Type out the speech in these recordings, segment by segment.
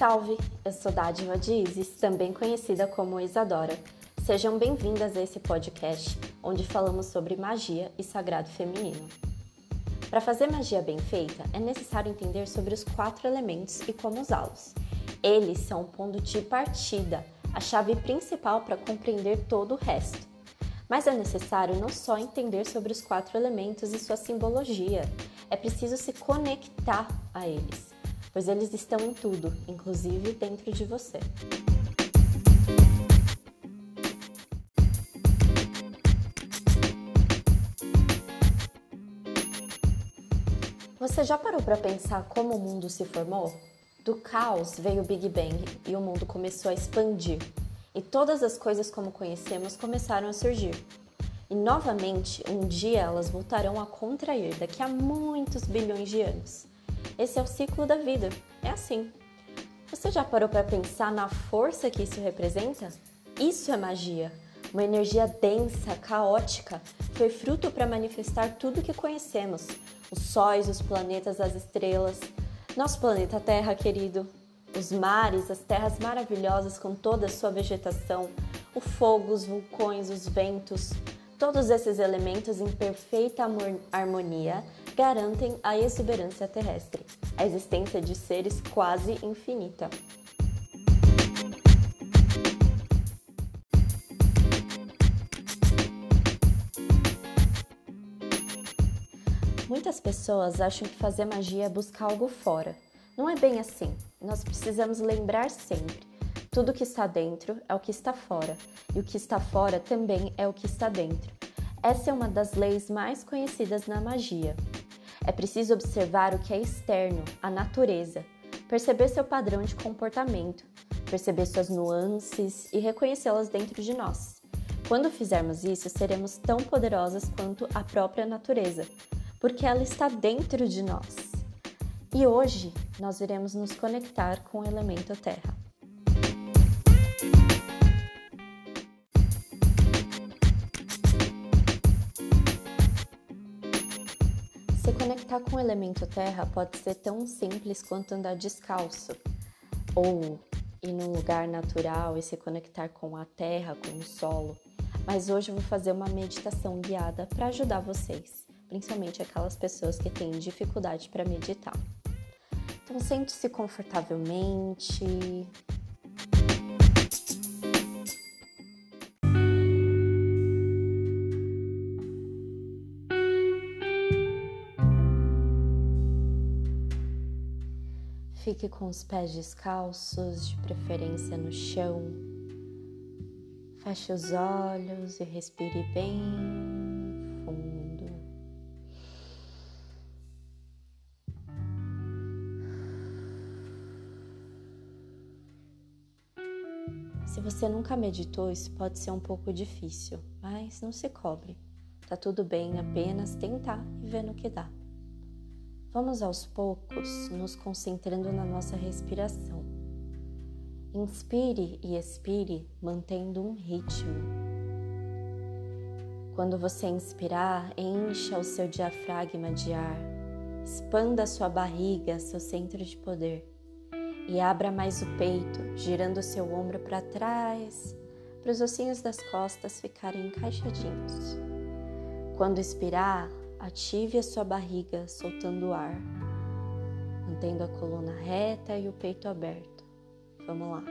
Salve! Eu sou Dádiva de Isis, também conhecida como Isadora. Sejam bem-vindas a esse podcast, onde falamos sobre magia e sagrado feminino. Para fazer magia bem feita, é necessário entender sobre os quatro elementos e como usá-los. Eles são o ponto de partida, a chave principal para compreender todo o resto. Mas é necessário não só entender sobre os quatro elementos e sua simbologia, é preciso se conectar a eles pois eles estão em tudo, inclusive dentro de você. Você já parou para pensar como o mundo se formou? Do caos veio o Big Bang e o mundo começou a expandir, e todas as coisas como conhecemos começaram a surgir. E novamente, um dia elas voltarão a contrair daqui a muitos bilhões de anos. Esse é o ciclo da vida. É assim. Você já parou para pensar na força que isso representa? Isso é magia. Uma energia densa, caótica, foi fruto para manifestar tudo que conhecemos: os sóis, os planetas, as estrelas, nosso planeta Terra querido, os mares, as terras maravilhosas com toda a sua vegetação, o fogo, os vulcões, os ventos. Todos esses elementos em perfeita harmonia garantem a exuberância terrestre, a existência de seres quase infinita. Muitas pessoas acham que fazer magia é buscar algo fora. Não é bem assim. Nós precisamos lembrar sempre: tudo que está dentro é o que está fora, e o que está fora também é o que está dentro. Essa é uma das leis mais conhecidas na magia. É preciso observar o que é externo, a natureza, perceber seu padrão de comportamento, perceber suas nuances e reconhecê-las dentro de nós. Quando fizermos isso, seremos tão poderosas quanto a própria natureza, porque ela está dentro de nós. E hoje nós iremos nos conectar com o elemento terra. Conectar com o elemento terra pode ser tão simples quanto andar descalço, ou ir num lugar natural e se conectar com a terra, com o solo. Mas hoje eu vou fazer uma meditação guiada para ajudar vocês, principalmente aquelas pessoas que têm dificuldade para meditar. Então sente-se confortavelmente, Fique com os pés descalços, de preferência no chão. Feche os olhos e respire bem fundo. Se você nunca meditou, isso pode ser um pouco difícil, mas não se cobre. Tá tudo bem apenas tentar e ver no que dá. Vamos aos poucos nos concentrando na nossa respiração. Inspire e expire mantendo um ritmo. Quando você inspirar, encha o seu diafragma de ar, expanda sua barriga, seu centro de poder e abra mais o peito, girando seu ombro para trás, para os ossinhos das costas ficarem encaixadinhos. Quando expirar, Ative a sua barriga soltando o ar, mantendo a coluna reta e o peito aberto. Vamos lá.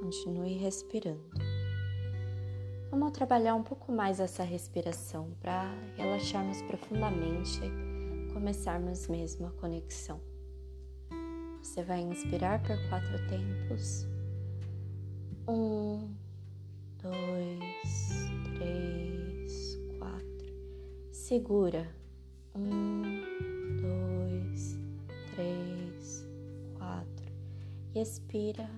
Continue respirando. Vamos trabalhar um pouco mais essa respiração para relaxarmos profundamente, começarmos mesmo a conexão. Você vai inspirar por quatro tempos. Um, dois, três, quatro. Segura. Um, dois, três, quatro. E expira.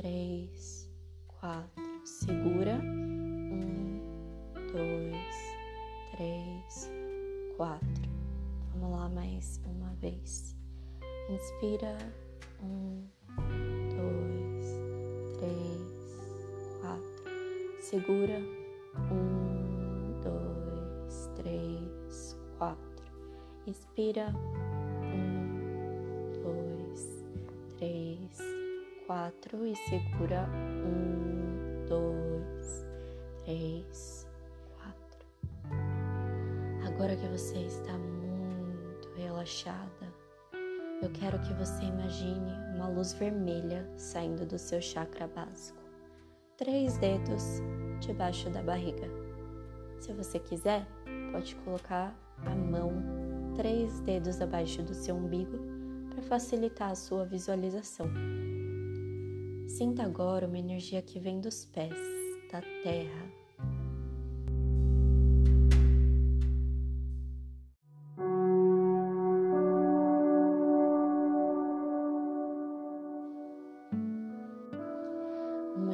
Três, quatro. Segura. Um, dois, três, quatro. Vamos lá mais uma vez. Inspira. Um, dois, três, quatro. Segura. Um, dois, três, quatro. Inspira. Um, dois, três, quatro. E segura. Um, dois, três, quatro. Agora que você está muito relaxada, eu quero que você imagine uma luz vermelha saindo do seu chakra básico. Três dedos debaixo da barriga. Se você quiser, pode colocar a mão três dedos abaixo do seu umbigo para facilitar a sua visualização. Sinta agora uma energia que vem dos pés, da terra,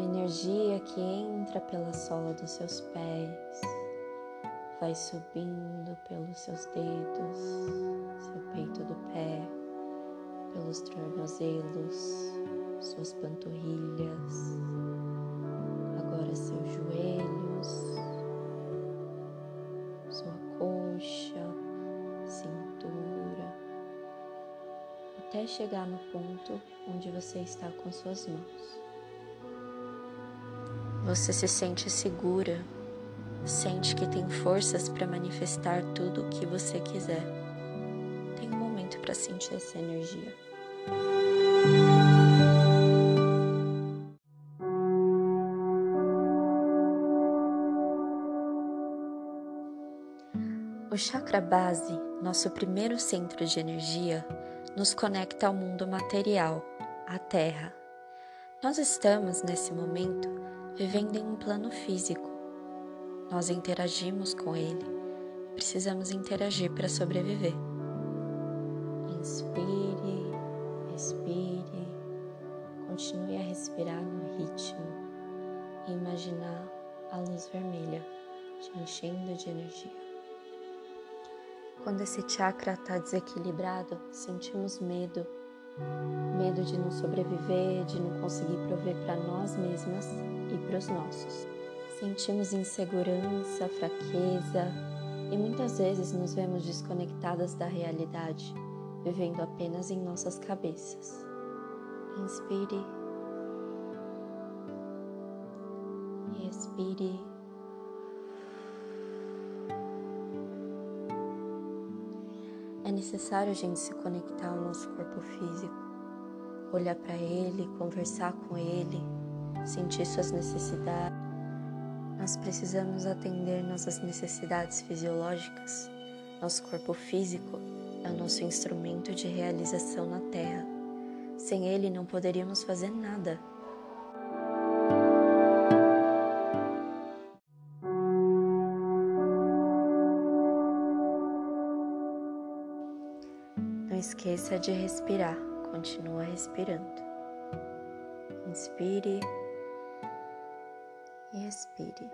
energia que entra pela sola dos seus pés, vai subindo pelos seus dedos, seu peito do pé, pelos tornozelos, suas panturrilhas, agora seus joelhos, sua coxa, cintura, até chegar no ponto onde você está com suas mãos. Você se sente segura, sente que tem forças para manifestar tudo o que você quiser. Tem um momento para sentir essa energia. O chakra base, nosso primeiro centro de energia, nos conecta ao mundo material, à Terra. Nós estamos, nesse momento, vivendo em um plano físico. Nós interagimos com ele. Precisamos interagir para sobreviver. Inspire, expire, continue a respirar no ritmo e imaginar a luz vermelha te enchendo de energia. Quando esse chakra está desequilibrado, sentimos medo, medo de não sobreviver, de não conseguir prover para nós mesmas e para os nossos. Sentimos insegurança, fraqueza e muitas vezes nos vemos desconectadas da realidade, vivendo apenas em nossas cabeças. Inspire e necessário a gente se conectar ao nosso corpo físico, olhar para ele, conversar com ele, sentir suas necessidades. Nós precisamos atender nossas necessidades fisiológicas. Nosso corpo físico é o nosso instrumento de realização na Terra. Sem ele, não poderíamos fazer nada. Esqueça de respirar, continua respirando. Inspire e expire.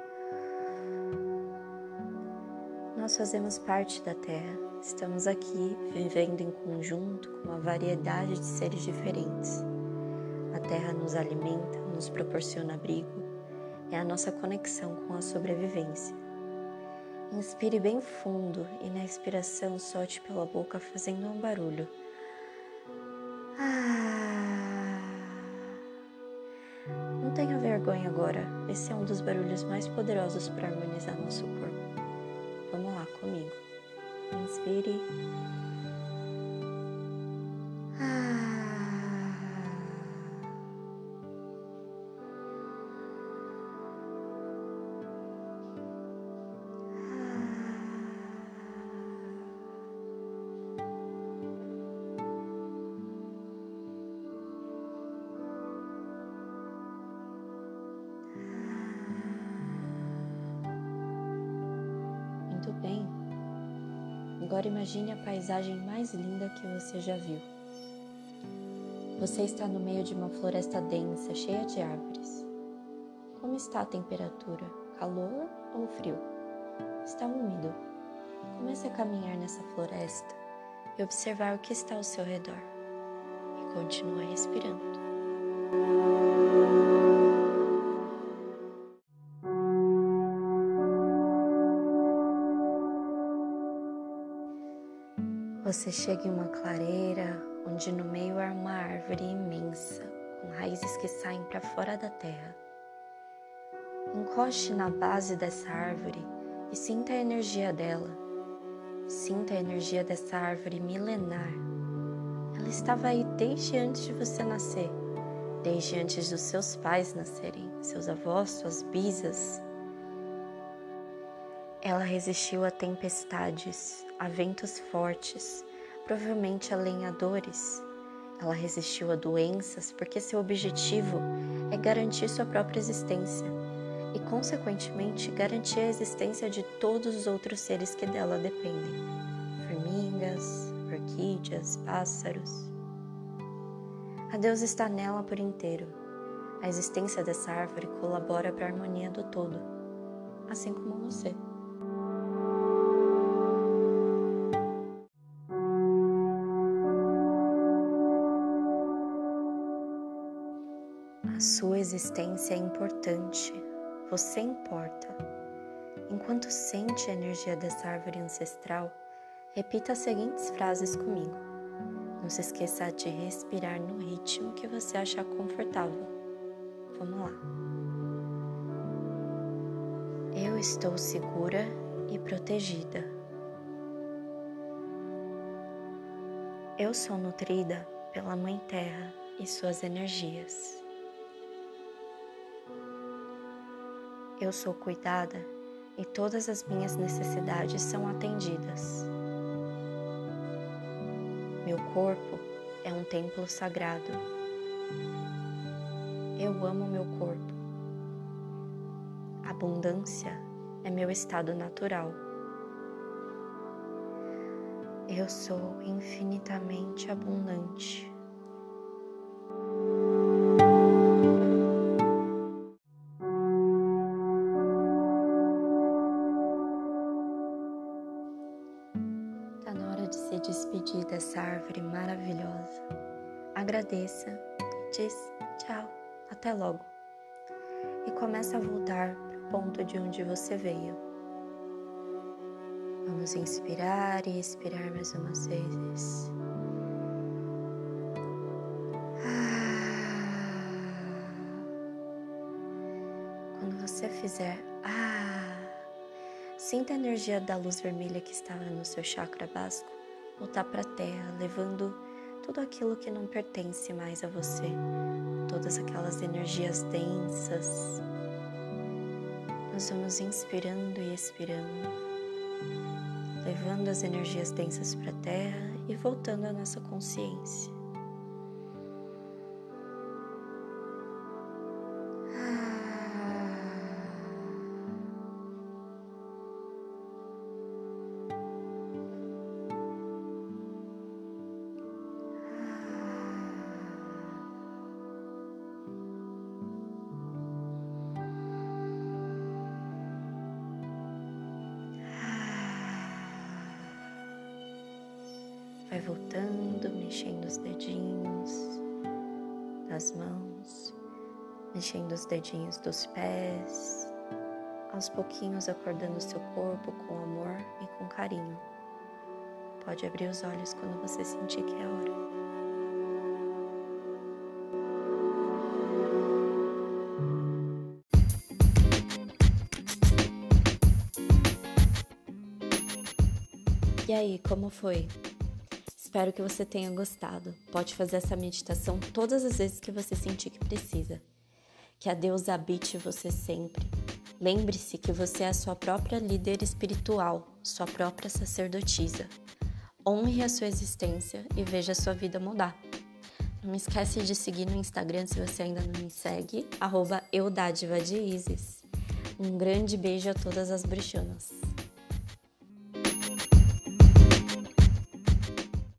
Nós fazemos parte da Terra, estamos aqui vivendo em conjunto com uma variedade de seres diferentes. A Terra nos alimenta, nos proporciona abrigo, é a nossa conexão com a sobrevivência. Inspire bem fundo e na expiração solte pela boca fazendo um barulho. Agora. Esse é um dos barulhos mais poderosos para harmonizar nosso corpo. Vamos lá comigo. Inspire. Agora imagine a paisagem mais linda que você já viu. Você está no meio de uma floresta densa, cheia de árvores. Como está a temperatura? Calor ou frio? Está úmido. Comece a caminhar nessa floresta e observar o que está ao seu redor. E continua respirando. Você chega em uma clareira onde no meio há uma árvore imensa, com raízes que saem para fora da terra. Encoste na base dessa árvore e sinta a energia dela. Sinta a energia dessa árvore milenar. Ela estava aí desde antes de você nascer, desde antes dos seus pais nascerem, seus avós, suas bisas. Ela resistiu a tempestades, a ventos fortes, provavelmente a lenhadores. Ela resistiu a doenças porque seu objetivo é garantir sua própria existência e, consequentemente, garantir a existência de todos os outros seres que dela dependem formigas, orquídeas, pássaros. A Deus está nela por inteiro. A existência dessa árvore colabora para a harmonia do todo, assim como você. Sua existência é importante, você importa. Enquanto sente a energia dessa árvore ancestral, repita as seguintes frases comigo. Não se esqueça de respirar no ritmo que você achar confortável. Vamos lá. Eu estou segura e protegida. Eu sou nutrida pela Mãe Terra e suas energias. Eu sou cuidada e todas as minhas necessidades são atendidas. Meu corpo é um templo sagrado. Eu amo meu corpo. Abundância é meu estado natural. Eu sou infinitamente abundante. Despedir dessa árvore maravilhosa. Agradeça, diz tchau, até logo. E começa a voltar para o ponto de onde você veio. Vamos inspirar e expirar mais umas vezes. Quando você fizer ah, sinta a energia da luz vermelha que está no seu chakra básico voltar para a terra, levando tudo aquilo que não pertence mais a você, todas aquelas energias densas. Nós vamos inspirando e expirando, levando as energias densas para a terra e voltando à nossa consciência. Voltando, mexendo os dedinhos das mãos, mexendo os dedinhos dos pés, aos pouquinhos acordando o seu corpo com amor e com carinho. Pode abrir os olhos quando você sentir que é hora. E aí, como foi? Espero que você tenha gostado. Pode fazer essa meditação todas as vezes que você sentir que precisa. Que a Deus habite você sempre. Lembre-se que você é a sua própria líder espiritual, sua própria sacerdotisa. Honre a sua existência e veja a sua vida mudar. Não esquece de seguir no Instagram se você ainda não me segue, arroba Um grande beijo a todas as bruxonas.